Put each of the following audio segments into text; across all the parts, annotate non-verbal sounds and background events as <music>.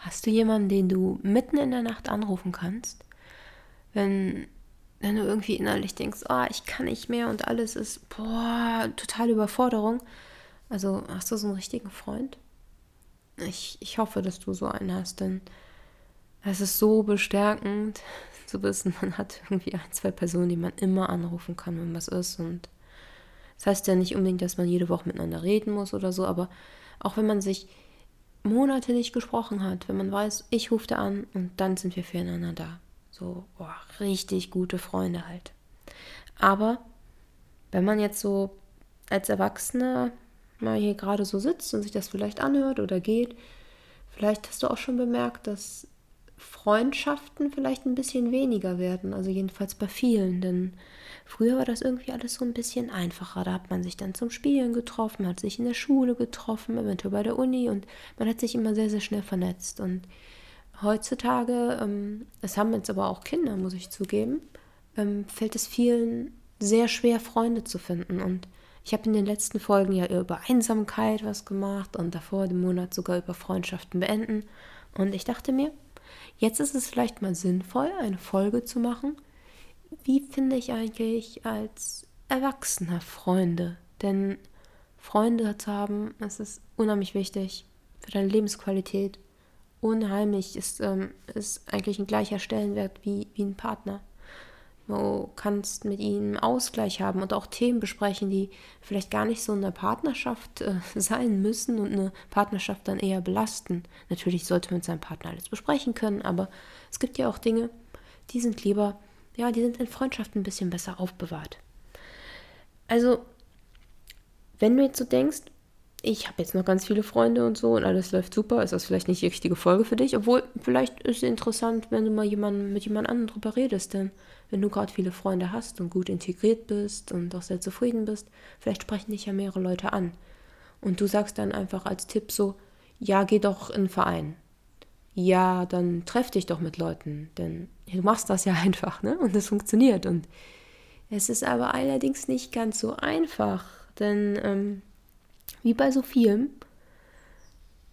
Hast du jemanden, den du mitten in der Nacht anrufen kannst? Wenn, wenn du irgendwie innerlich denkst, oh, ich kann nicht mehr und alles ist, boah, totale Überforderung. Also hast du so einen richtigen Freund? Ich, ich hoffe, dass du so einen hast, denn es ist so bestärkend <laughs> zu wissen, man hat irgendwie ein, zwei Personen, die man immer anrufen kann, wenn was ist. Und das heißt ja nicht unbedingt, dass man jede Woche miteinander reden muss oder so, aber auch wenn man sich Monate nicht gesprochen hat, wenn man weiß, ich rufe an und dann sind wir füreinander da. So, boah, richtig gute Freunde halt. Aber wenn man jetzt so als Erwachsener mal hier gerade so sitzt und sich das vielleicht anhört oder geht, vielleicht hast du auch schon bemerkt, dass Freundschaften vielleicht ein bisschen weniger werden, also jedenfalls bei vielen, denn früher war das irgendwie alles so ein bisschen einfacher. Da hat man sich dann zum Spielen getroffen, hat sich in der Schule getroffen, eventuell bei der Uni und man hat sich immer sehr, sehr schnell vernetzt. Und heutzutage, ähm, es haben jetzt aber auch Kinder, muss ich zugeben, ähm, fällt es vielen sehr schwer, Freunde zu finden. Und ich habe in den letzten Folgen ja über Einsamkeit was gemacht und davor den Monat sogar über Freundschaften beenden. Und ich dachte mir, Jetzt ist es vielleicht mal sinnvoll, eine Folge zu machen. Wie finde ich eigentlich als Erwachsener Freunde? Denn Freunde zu haben, das ist unheimlich wichtig für deine Lebensqualität. Unheimlich ist, ähm, ist eigentlich ein gleicher Stellenwert wie, wie ein Partner. Du kannst mit ihnen Ausgleich haben und auch Themen besprechen, die vielleicht gar nicht so in der Partnerschaft äh, <laughs> sein müssen und eine Partnerschaft dann eher belasten. Natürlich sollte man mit seinem Partner alles besprechen können, aber es gibt ja auch Dinge, die sind lieber, ja, die sind in Freundschaften ein bisschen besser aufbewahrt. Also, wenn du jetzt so denkst, ich habe jetzt noch ganz viele Freunde und so und alles läuft super, ist das vielleicht nicht die richtige Folge für dich, obwohl vielleicht ist es interessant, wenn du mal jemand, mit jemand anderem drüber redest, denn wenn du gerade viele Freunde hast und gut integriert bist und auch sehr zufrieden bist, vielleicht sprechen dich ja mehrere Leute an. Und du sagst dann einfach als Tipp so, ja, geh doch in einen Verein. Ja, dann treff dich doch mit Leuten, denn du machst das ja <laughs> einfach, ne? Und es funktioniert. Und es ist aber allerdings nicht ganz so einfach, denn ähm, wie bei so vielem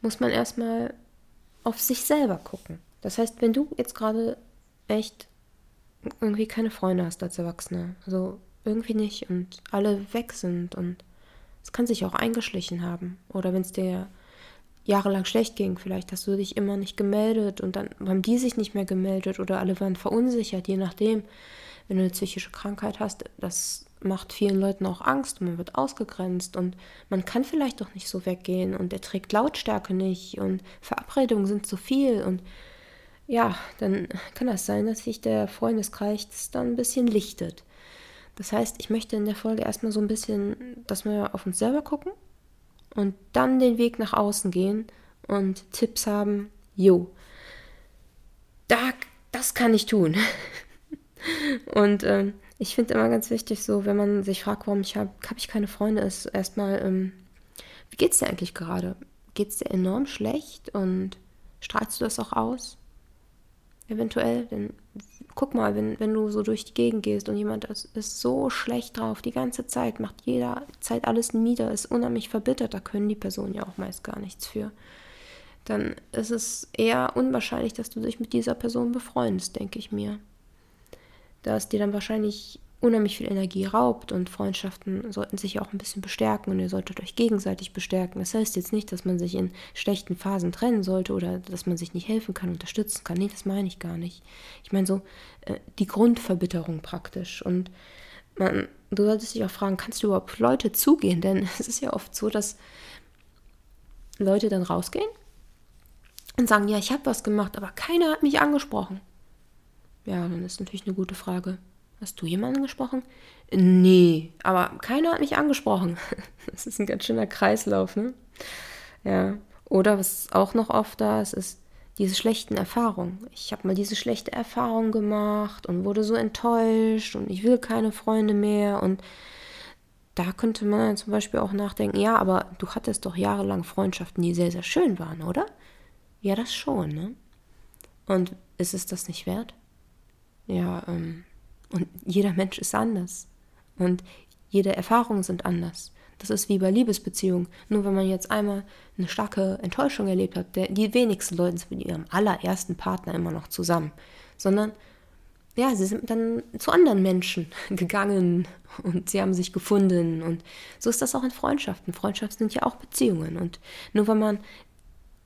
muss man erstmal auf sich selber gucken. Das heißt, wenn du jetzt gerade echt irgendwie keine Freunde hast als Erwachsener. Also irgendwie nicht und alle weg sind und es kann sich auch eingeschlichen haben. Oder wenn es dir jahrelang schlecht ging, vielleicht hast du dich immer nicht gemeldet und dann haben die sich nicht mehr gemeldet oder alle waren verunsichert, je nachdem. Wenn du eine psychische Krankheit hast, das macht vielen Leuten auch Angst, man wird ausgegrenzt und man kann vielleicht doch nicht so weggehen und er trägt Lautstärke nicht und Verabredungen sind zu viel und ja, dann kann das sein, dass sich der Freundeskreis dann ein bisschen lichtet. Das heißt, ich möchte in der Folge erstmal so ein bisschen, dass wir auf uns selber gucken und dann den Weg nach außen gehen und Tipps haben. Jo, da, das kann ich tun. <laughs> und ähm, ich finde immer ganz wichtig, so, wenn man sich fragt, warum ich habe, habe ich keine Freunde, ist erstmal, ähm, wie geht's dir eigentlich gerade? Geht's dir enorm schlecht und strahlst du das auch aus? eventuell, denn guck mal, wenn, wenn du so durch die Gegend gehst und jemand ist, ist so schlecht drauf, die ganze Zeit, macht jeder Zeit alles nieder, ist unheimlich verbittert, da können die Personen ja auch meist gar nichts für. Dann ist es eher unwahrscheinlich, dass du dich mit dieser Person befreundest, denke ich mir. Da ist dir dann wahrscheinlich unheimlich viel Energie raubt und Freundschaften sollten sich auch ein bisschen bestärken und ihr solltet euch gegenseitig bestärken. Das heißt jetzt nicht, dass man sich in schlechten Phasen trennen sollte oder dass man sich nicht helfen kann, unterstützen kann. Nee, das meine ich gar nicht. Ich meine so äh, die Grundverbitterung praktisch und man, du solltest dich auch fragen, kannst du überhaupt Leute zugehen? Denn <laughs> es ist ja oft so, dass Leute dann rausgehen und sagen, ja, ich habe was gemacht, aber keiner hat mich angesprochen. Ja, dann ist natürlich eine gute Frage. Hast du jemanden gesprochen? Nee, aber keiner hat mich angesprochen. <laughs> Das ist ein ganz schöner Kreislauf, ne? Ja. Oder was auch noch oft da ist, ist diese schlechten Erfahrungen. Ich habe mal diese schlechte Erfahrung gemacht und wurde so enttäuscht und ich will keine Freunde mehr. Und da könnte man zum Beispiel auch nachdenken, ja, aber du hattest doch jahrelang Freundschaften, die sehr, sehr schön waren, oder? Ja, das schon, ne? Und ist es das nicht wert? Ja, ähm, und jeder Mensch ist anders. Und jede Erfahrungen sind anders. Das ist wie bei Liebesbeziehungen. Nur wenn man jetzt einmal eine starke Enttäuschung erlebt hat, der, die wenigsten Leute sind mit ihrem allerersten Partner immer noch zusammen. Sondern, ja, sie sind dann zu anderen Menschen <laughs> gegangen und sie haben sich gefunden. Und so ist das auch in Freundschaften. Freundschaften sind ja auch Beziehungen. Und nur wenn man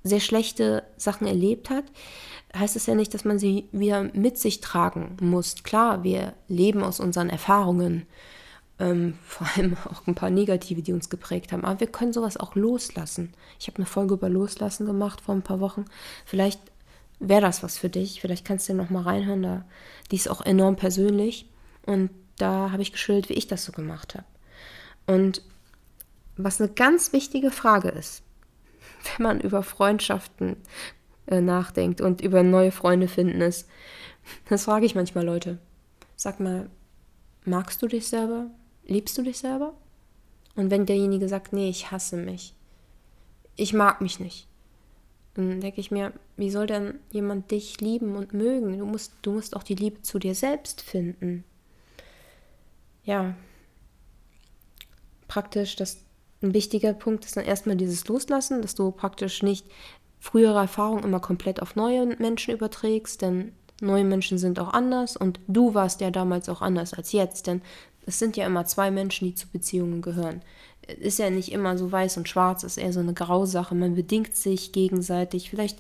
sehr schlechte Sachen erlebt hat, heißt es ja nicht, dass man sie wieder mit sich tragen muss. Klar, wir leben aus unseren Erfahrungen ähm, <laughs> vor allem auch ein paar negative, die uns geprägt haben. Aber wir können sowas auch loslassen. Ich habe eine Folge über Loslassen gemacht vor ein paar Wochen. Vielleicht wäre das was für dich. Vielleicht kannst du noch mal reinhören. Da, die ist auch enorm persönlich. Und da habe ich geschildert, wie ich das so gemacht habe. Und was eine ganz wichtige Frage ist, wenn man über Freundschaften äh, nachdenkt und über neue Freunde finden ist, das frage ich manchmal Leute. Sag mal, magst du dich selber? Liebst du dich selber? Und wenn derjenige sagt, nee, ich hasse mich, ich mag mich nicht, dann denke ich mir, wie soll denn jemand dich lieben und mögen? Du musst, du musst auch die Liebe zu dir selbst finden. Ja, praktisch, das ein wichtiger Punkt ist dann erstmal dieses Loslassen, dass du praktisch nicht frühere Erfahrungen immer komplett auf neue Menschen überträgst, denn neue Menschen sind auch anders und du warst ja damals auch anders als jetzt, denn es sind ja immer zwei Menschen, die zu Beziehungen gehören. Ist ja nicht immer so weiß und schwarz, ist eher so eine Grausache. Man bedingt sich gegenseitig. Vielleicht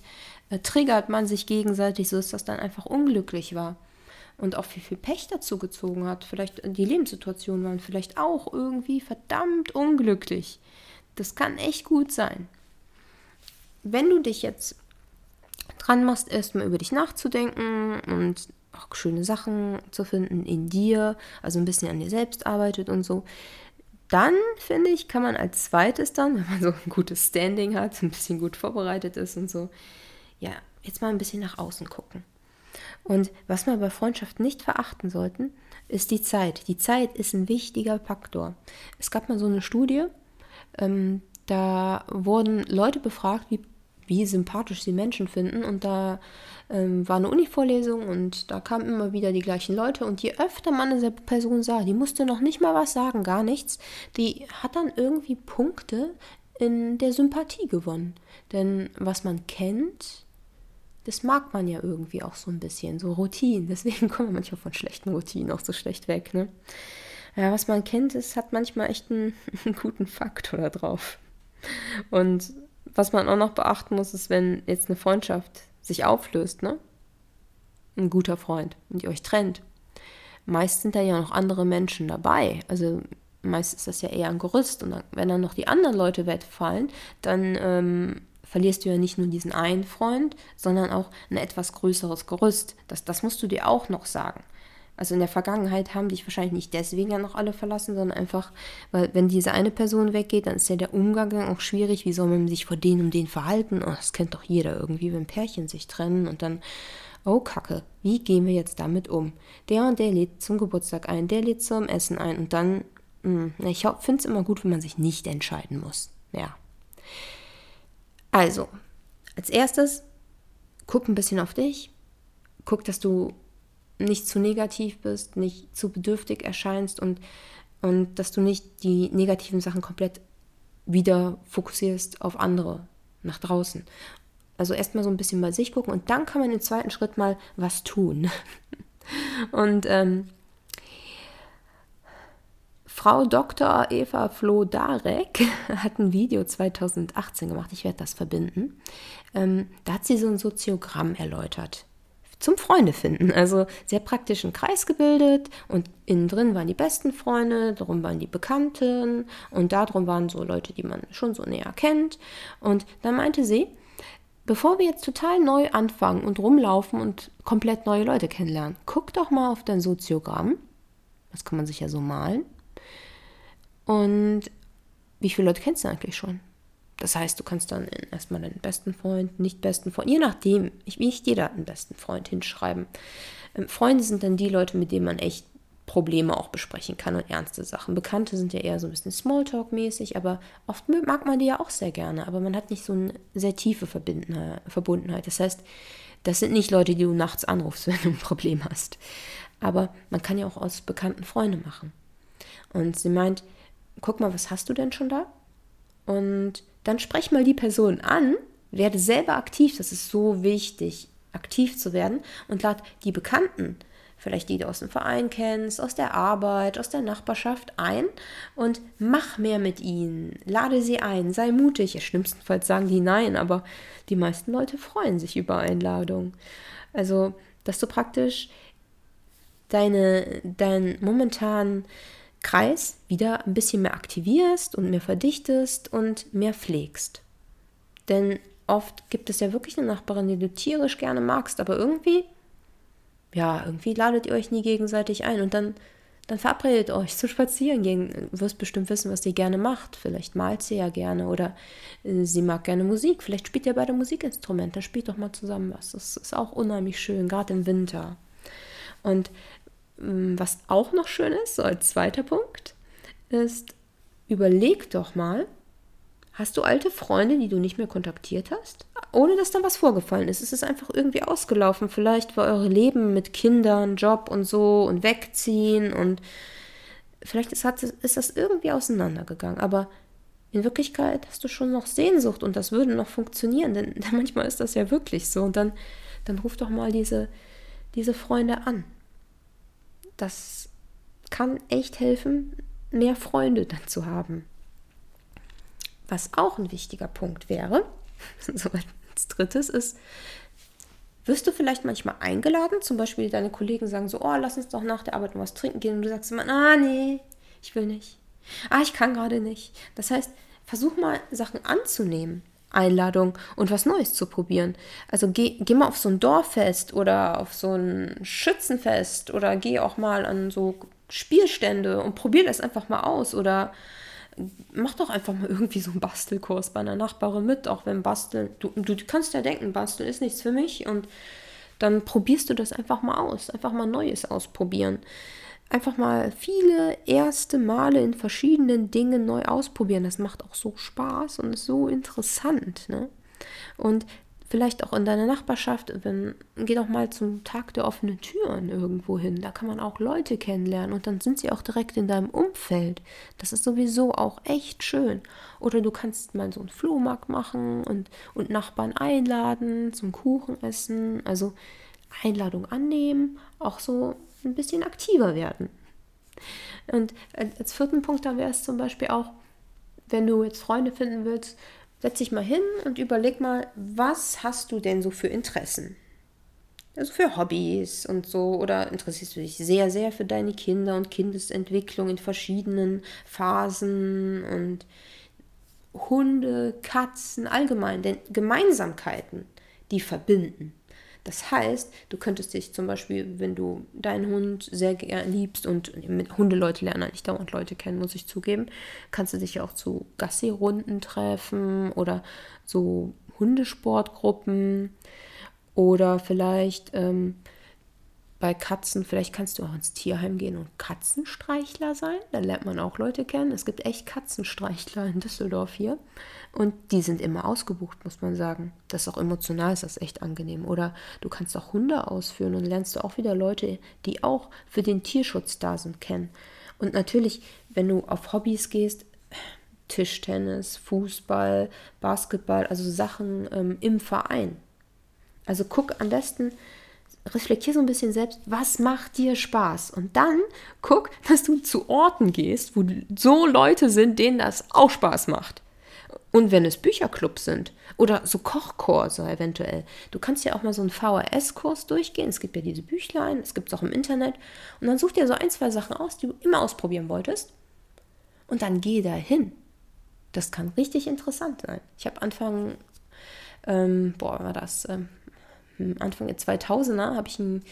äh, triggert man sich gegenseitig, so dass das dann einfach unglücklich war. Und auch viel, viel Pech dazu gezogen hat. Vielleicht die Lebenssituationen waren vielleicht auch irgendwie verdammt unglücklich. Das kann echt gut sein. Wenn du dich jetzt dran machst, erstmal über dich nachzudenken und auch schöne Sachen zu finden in dir, also ein bisschen an dir selbst arbeitet und so. Dann finde ich, kann man als zweites dann, <laughs> wenn man so ein gutes Standing hat, ein bisschen gut vorbereitet ist und so, ja, jetzt mal ein bisschen nach außen gucken. Und was wir bei Freundschaften nicht verachten sollten, ist die Zeit. Die Zeit ist ein wichtiger Faktor. Es gab mal so eine Studie, ähm, da wurden Leute befragt, wie wie sympathisch sie Menschen finden. Und da ähm, war eine Uni-Vorlesung und da kamen immer wieder die gleichen Leute. Und je öfter man eine Person sah, die musste noch nicht mal was sagen, gar nichts, die hat dann irgendwie Punkte in der Sympathie gewonnen. Denn was man kennt, das mag man ja irgendwie auch so ein bisschen, so Routinen. Deswegen <laughs> kommen wir manchmal von schlechten Routinen auch so schlecht weg. Ne? Ja, was man kennt, das hat manchmal echt einen, <laughs> einen guten Faktor da drauf. Und was man auch noch beachten muss, ist, wenn jetzt eine Freundschaft sich auflöst, ne? Ein guter Freund und ihr euch trennt. Meist sind da ja noch andere Menschen dabei. Also meist ist das ja eher ein Gerüst. Und dann, wenn dann noch die anderen Leute wegfallen, dann ähm, verlierst du ja nicht nur diesen einen Freund, sondern auch ein etwas größeres Gerüst. Das, das musst du dir auch noch sagen. Also in der Vergangenheit haben dich wahrscheinlich nicht deswegen ja noch alle verlassen, sondern einfach, weil wenn diese eine Person weggeht, dann ist ja der Umgang dann auch schwierig. Wie soll man sich vor denen um den verhalten? Oh, das kennt doch jeder irgendwie, wenn Pärchen sich trennen und dann, oh Kacke, wie gehen wir jetzt damit um? Der und der lädt zum Geburtstag ein, der lädt zum Essen ein und dann, mh, hm, ich finde es immer gut, wenn man sich nicht entscheiden muss. Ja. Also, als erstes, guck ein bisschen auf dich. Guck, dass du nicht zu negativ bist, nicht zu bedürftig erscheinst und, und dass du nicht die negativen Sachen komplett wieder fokussierst auf andere, nach draußen. Also erstmal so ein bisschen bei sich gucken und dann kann man im zweiten Schritt mal was tun. <laughs> und ähm, Frau Dr. Eva Flo Darek <laughs> hat ein Video 2018 gemacht, ich werde das verbinden. Ähm, da hat sie so ein Soziogramm erläutert zum Freunde finden. Also sehr praktischen Kreis gebildet und innen drin waren die besten Freunde, darum waren die Bekannten und darum waren so Leute, die man schon so näher kennt. Und dann meinte sie, bevor wir jetzt total neu anfangen und rumlaufen und komplett neue Leute kennenlernen, guck doch mal auf dein Soziogramm. Das kann man sich ja so malen. Und wie viele Leute kennst du eigentlich schon? Das heißt, du kannst dann erstmal deinen besten Freund, nicht besten Freund, je nachdem, ich, nicht jeder einen besten Freund hinschreiben. Ähm, Freunde sind dann die Leute, mit denen man echt Probleme auch besprechen kann und ernste Sachen. Bekannte sind ja eher so ein bisschen Smalltalk-mäßig, aber oft mag man die ja auch sehr gerne, aber man hat nicht so eine sehr tiefe Verbundenheit. Das heißt, das sind nicht Leute, die du nachts anrufst, <laughs> wenn du ein Problem hast. Aber man kann ja auch aus bekannten Freunde machen. Und sie meint, guck mal, was hast du denn schon da? Und dann sprech mal die Person an, werde selber aktiv, das ist so wichtig, aktiv zu werden und lad die Bekannten, vielleicht die du aus dem Verein kennst, aus der Arbeit, aus der Nachbarschaft ein und mach mehr mit ihnen, lade sie ein, sei mutig. Schlimmstenfalls sagen die nein, aber die meisten Leute freuen sich über Einladungen. Also, dass du praktisch deine, deinen momentanen Kreis wieder ein bisschen mehr aktivierst und mehr verdichtest und mehr pflegst. Denn oft gibt es ja wirklich eine Nachbarin, die du tierisch gerne magst, aber irgendwie, ja, irgendwie ladet ihr euch nie gegenseitig ein und dann, dann verabredet euch <laughs> zu spazieren gehen. Du wirst bestimmt wissen, was sie gerne macht. Vielleicht malt sie ja gerne oder äh, sie mag gerne Musik. Vielleicht spielt ihr beide Musikinstrumente. Spielt doch mal zusammen was. Das ist auch unheimlich schön, gerade im Winter. Und was auch noch schön ist, so als zweiter Punkt, ist, überleg doch mal, hast du alte Freunde, die du nicht mehr kontaktiert hast? Ohne dass dann was vorgefallen ist. Es ist einfach irgendwie ausgelaufen. Vielleicht war eure Leben mit Kindern, Job und so und wegziehen und vielleicht ist, hat, ist das irgendwie auseinandergegangen. Aber in Wirklichkeit hast du schon noch Sehnsucht und das würde noch funktionieren, denn <laughs> manchmal ist das ja wirklich so. Und dann, dann ruf doch mal diese, diese Freunde an das kann echt helfen, mehr Freunde dann zu haben. Was auch ein wichtiger Punkt wäre, <laughs> so als drittes ist, wirst du vielleicht manchmal eingeladen, zum Beispiel deine Kollegen sagen so, oh, lass uns doch nach der Arbeit noch was trinken gehen und du sagst immer, ah, nee, ich will nicht. Ah, ich kann gerade nicht. Das heißt, versuch mal Sachen anzunehmen. Einladung und was Neues zu probieren. Also geh, geh mal auf so ein Dorffest oder auf so ein Schützenfest oder geh auch mal an so Spielstände und probier das einfach mal aus oder mach doch einfach mal <laughs> irgendwie so einen Bastelkurs bei einer Nachbarin mit, auch wenn Basteln, du, du kannst ja denken, Basteln ist nichts für mich und dann probierst du das einfach mal aus, einfach mal Neues ausprobieren einfach mal viele erste Male in verschiedenen Dingen neu ausprobieren. Das macht auch so Spaß und ist so interessant. Ne? Und vielleicht auch in deiner Nachbarschaft, wenn, geh doch mal zum Tag der offenen Türen irgendwo hin. Da kann man auch Leute kennenlernen und dann sind sie auch direkt in deinem Umfeld. Das ist sowieso auch echt schön. Oder du kannst mal so einen Flohmarkt machen und, und Nachbarn einladen zum Kuchen essen. Also Einladung annehmen, auch so ein bisschen aktiver werden. Und als vierten Punkt, da wäre es zum Beispiel auch, wenn du jetzt Freunde finden willst, setz dich mal hin und überleg mal, was hast du denn so für Interessen? Also für Hobbys und so, oder interessierst du dich sehr, sehr für deine Kinder und Kindesentwicklung in verschiedenen Phasen und Hunde, Katzen, allgemein, denn Gemeinsamkeiten, die verbinden. Das heißt, du könntest dich zum Beispiel, wenn du deinen Hund sehr gern liebst und mit Hundeleute lernen eigentlich dauernd Leute kennen, muss ich zugeben, kannst du dich auch zu Gassi-Runden treffen oder so Hundesportgruppen oder vielleicht ähm, bei Katzen, vielleicht kannst du auch ins Tierheim gehen und Katzenstreichler sein. Da lernt man auch Leute kennen. Es gibt echt Katzenstreichler in Düsseldorf hier. Und die sind immer ausgebucht, muss man sagen. Das ist auch emotional, ist das echt angenehm. Oder du kannst auch Hunde ausführen und lernst du auch wieder Leute, die auch für den Tierschutz da sind, kennen. Und natürlich, wenn du auf Hobbys gehst, Tischtennis, Fußball, Basketball, also Sachen ähm, im Verein. Also guck am besten, reflektier so ein bisschen selbst, was macht dir Spaß? Und dann guck, dass du zu Orten gehst, wo so Leute sind, denen das auch Spaß macht. Und wenn es Bücherclubs sind oder so Kochkurse eventuell. Du kannst ja auch mal so einen VHS-Kurs durchgehen. Es gibt ja diese Büchlein, es gibt es auch im Internet. Und dann such dir so ein, zwei Sachen aus, die du immer ausprobieren wolltest. Und dann geh da hin. Das kann richtig interessant sein. Ich habe Anfang, ähm, boah, war das, ähm, Anfang der 2000er, habe ich einen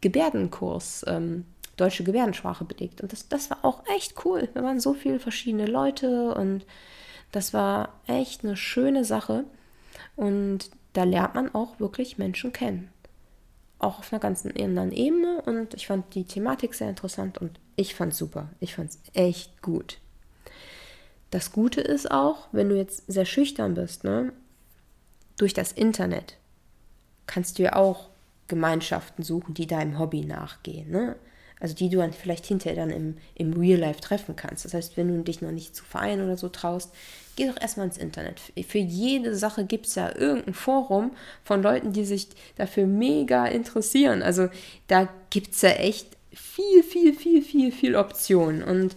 Gebärdenkurs, ähm, deutsche Gebärdensprache belegt. Und das, das war auch echt cool. Wir waren so viele verschiedene Leute und das war echt eine schöne Sache und da lernt man auch wirklich Menschen kennen. Auch auf einer ganz anderen Ebene und ich fand die Thematik sehr interessant und ich fand es super. Ich fand es echt gut. Das Gute ist auch, wenn du jetzt sehr schüchtern bist, ne, durch das Internet kannst du ja auch Gemeinschaften suchen, die deinem Hobby nachgehen. Ne? Also die du dann vielleicht hinterher dann im, im Real Life treffen kannst. Das heißt, wenn du dich noch nicht zu Vereinen oder so traust, geh doch erstmal ins Internet. Für jede Sache gibt es ja irgendein Forum von Leuten, die sich dafür mega interessieren. Also da gibt es ja echt viel, viel, viel, viel, viel Optionen. Und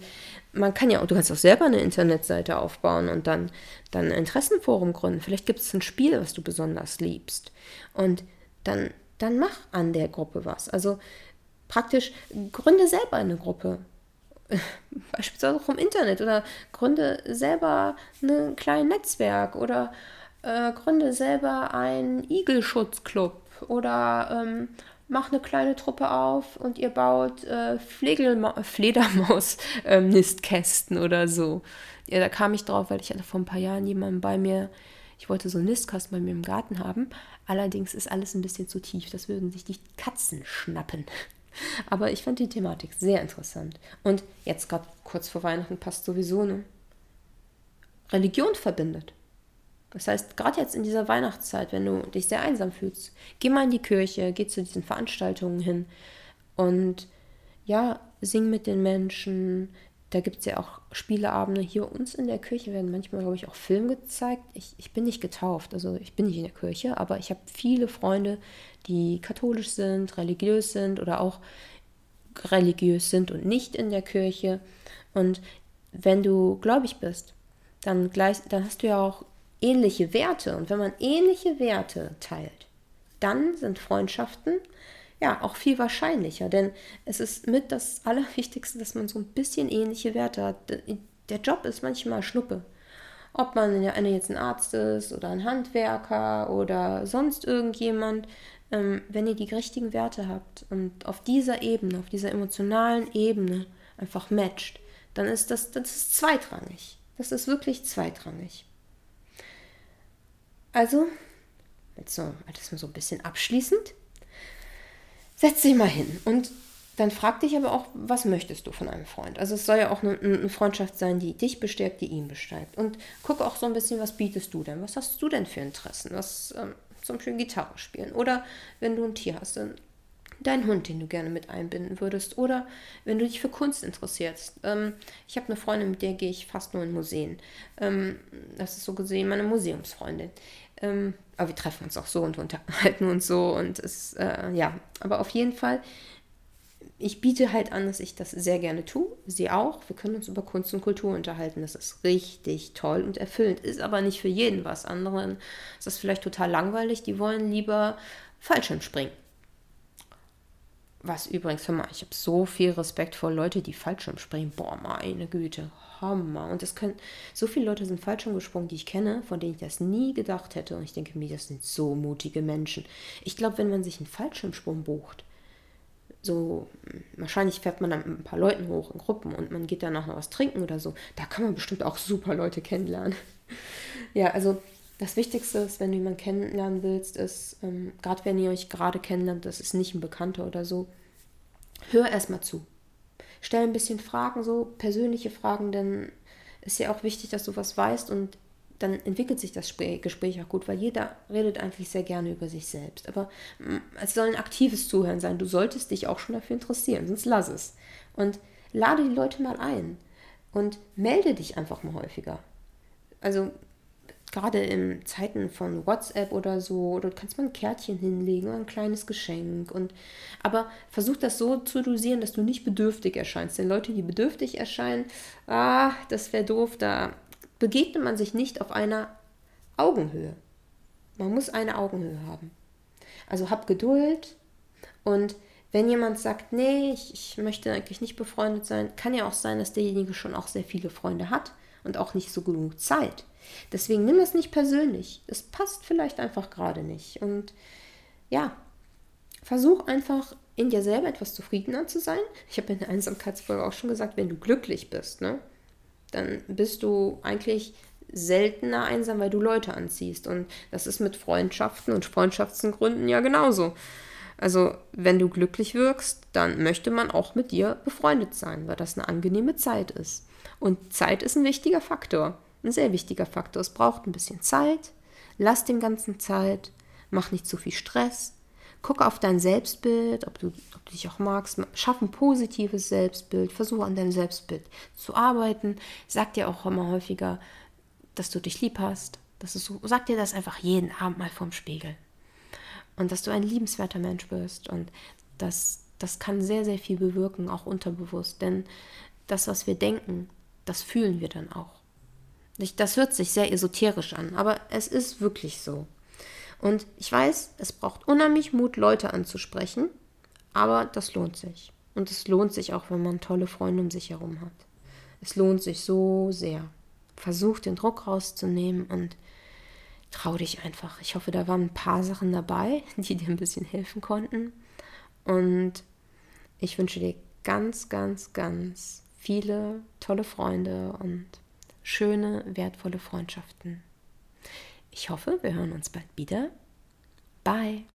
man kann ja, du kannst auch selber eine Internetseite aufbauen und dann, dann ein Interessenforum gründen. Vielleicht gibt es ein Spiel, was du besonders liebst. Und dann, dann mach an der Gruppe was. Also praktisch gründe selber eine Gruppe. <laughs> Beispielsweise auch im Internet oder gründe selber ein kleines Netzwerk oder äh, gründe selber einen Igelschutzclub oder ähm, mach eine kleine Truppe auf und ihr baut äh, Fledermaus-Nistkästen <laughs> ähm, oder so. Ja, da kam ich drauf, weil ich hatte vor ein paar Jahren jemanden bei mir, ich wollte so einen Nistkasten bei mir im Garten haben. Allerdings ist alles ein bisschen zu tief, das würden sich die Katzen schnappen. <laughs> Aber ich fand die Thematik sehr interessant. Und jetzt gerade kurz vor Weihnachten passt sowieso, ne? Religion verbindet. Das heißt, gerade jetzt in dieser Weihnachtszeit, wenn du dich sehr einsam fühlst, geh mal in die Kirche, geh zu diesen Veranstaltungen hin und ja, sing mit den Menschen. Da gibt es ja auch Spieleabende. Hier uns in der Kirche werden manchmal, glaube ich, auch Filme gezeigt. Ich, ich bin nicht getauft, also ich bin nicht in der Kirche, aber ich habe viele Freunde, die katholisch sind, religiös sind oder auch religiös sind und nicht in der Kirche. Und wenn du gläubig bist, dann, gleich, dann hast du ja auch ähnliche Werte. Und wenn man ähnliche Werte teilt, dann sind Freundschaften ja auch viel wahrscheinlicher. Denn es ist mit das Allerwichtigste, dass man so ein bisschen ähnliche Werte hat. Der Job ist manchmal Schnuppe. Ob man jetzt ein Arzt ist oder ein Handwerker oder sonst irgendjemand, ähm, wenn ihr die richtigen Werte habt und auf dieser Ebene, auf dieser emotionalen Ebene einfach matcht, dann ist das, das ist zweitrangig. Das ist wirklich zweitrangig. Also, jetzt so, das mal so ein bisschen abschließend, setz dich mal hin und dann frag dich aber auch, was möchtest du von einem Freund? Also es soll ja auch eine, eine, Freundschaft sein, die dich bestärkt, die ihn bestärkt. Und guck auch so ein bisschen, was bietest du denn? Was hast du denn für Interessen? Was ähm, zum Beispiel Gitarre spielen? Oder wenn du ein Tier hast, dann deinen Hund, den du gerne mit einbinden würdest. Oder wenn du dich für Kunst interessierst. Ähm, ich habe eine Freundin, mit der gehe ich fast nur in Museen. Ähm, das ist so gesehen meine Museumsfreundin. Ähm, aber wir treffen uns auch so und unterhalten uns so und es, äh, ja, aber auf jeden Fall, ich biete halt an, dass ich das sehr gerne tue. Sie auch. Wir können uns über Kunst und Kultur unterhalten. Das ist richtig toll und erfüllend. Ist aber nicht für jeden was. Anderen ist das vielleicht total langweilig. Die wollen lieber Fallschirm springen. Was übrigens, hör mal, ich habe so viel Respekt vor Leute, die Fallschirm springen. Boah, meine Güte. Hammer. Und es können, so viele Leute sind Fallschirm gesprungen, die ich kenne, von denen ich das nie gedacht hätte. Und ich denke mir, das sind so mutige Menschen. Ich glaube, wenn man sich einen Fallschirmsprung bucht, so, wahrscheinlich fährt man dann mit ein paar Leuten hoch in Gruppen und man geht danach noch was trinken oder so. Da kann man bestimmt auch super Leute kennenlernen. <laughs> ja, also das Wichtigste ist, wenn du jemanden kennenlernen willst, ist, ähm, gerade wenn ihr euch gerade kennenlernt, das ist nicht ein Bekannter oder so, hör erstmal zu stell ein bisschen Fragen, so persönliche Fragen, denn ist ja auch wichtig, dass du was weißt und dann entwickelt sich das Gespräch auch gut, weil jeder redet eigentlich sehr gerne über sich selbst. Aber mm, es soll ein aktives Zuhören sein. Du solltest dich auch schon dafür interessieren, sonst lass es. Und lade die Leute mal ein und melde dich einfach mal häufiger. Also gerade in Zeiten von WhatsApp oder so, oder du kannst mal ein Kärtchen hinlegen oder ein kleines Geschenk. Und, aber versuch das so zu dosieren, dass du nicht bedürftig erscheinst. Denn Leute, die bedürftig erscheinen, ah, das wäre doof, da begegnet man sich nicht auf einer Augenhöhe. Man muss eine Augenhöhe haben. Also hab Geduld und wenn jemand sagt, nee, ich, ich möchte eigentlich nicht befreundet sein, kann ja auch sein, dass derjenige schon auch sehr viele Freunde hat und auch nicht so genug Zeit. Deswegen nimm es nicht persönlich. Es passt vielleicht einfach gerade nicht. Und ja, versuch einfach in dir selber etwas zufriedener zu sein. Ich habe in der Einsamkeitsfolge auch schon gesagt, wenn du glücklich bist, ne, dann bist du eigentlich seltener einsam, weil du Leute anziehst. Und das ist mit Freundschaften und Freundschaftsgründen ja genauso. Also, wenn du glücklich wirkst, dann möchte man auch mit dir befreundet sein, weil das eine angenehme Zeit ist. Und Zeit ist ein wichtiger Faktor ein sehr wichtiger Faktor. Es braucht ein bisschen Zeit. Lass dem Ganzen Zeit. Mach nicht zu viel Stress. guck auf dein Selbstbild, ob du, ob du dich auch magst. Schaff ein positives Selbstbild. Versuche an deinem Selbstbild zu arbeiten. Sag dir auch immer häufiger, dass du dich lieb hast. Das ist so, sag dir das einfach jeden Abend mal vorm Spiegel. Und dass du ein liebenswerter Mensch bist. Und das, das kann sehr, sehr viel bewirken, auch unterbewusst. Denn das, was wir denken, das fühlen wir dann auch. Das hört sich sehr esoterisch an, aber es ist wirklich so. Und ich weiß, es braucht unheimlich Mut, Leute anzusprechen, aber das lohnt sich. Und es lohnt sich auch, wenn man tolle Freunde um sich herum hat. Es lohnt sich so sehr. Versuch den Druck rauszunehmen und trau dich einfach. Ich hoffe, da waren ein paar Sachen dabei, <laughs> die dir ein bisschen helfen konnten. Und ich wünsche dir ganz, ganz, ganz viele tolle Freunde und schöne, wertvolle Freundschaften. Ich hoffe, wir hören uns bald wieder. Bye.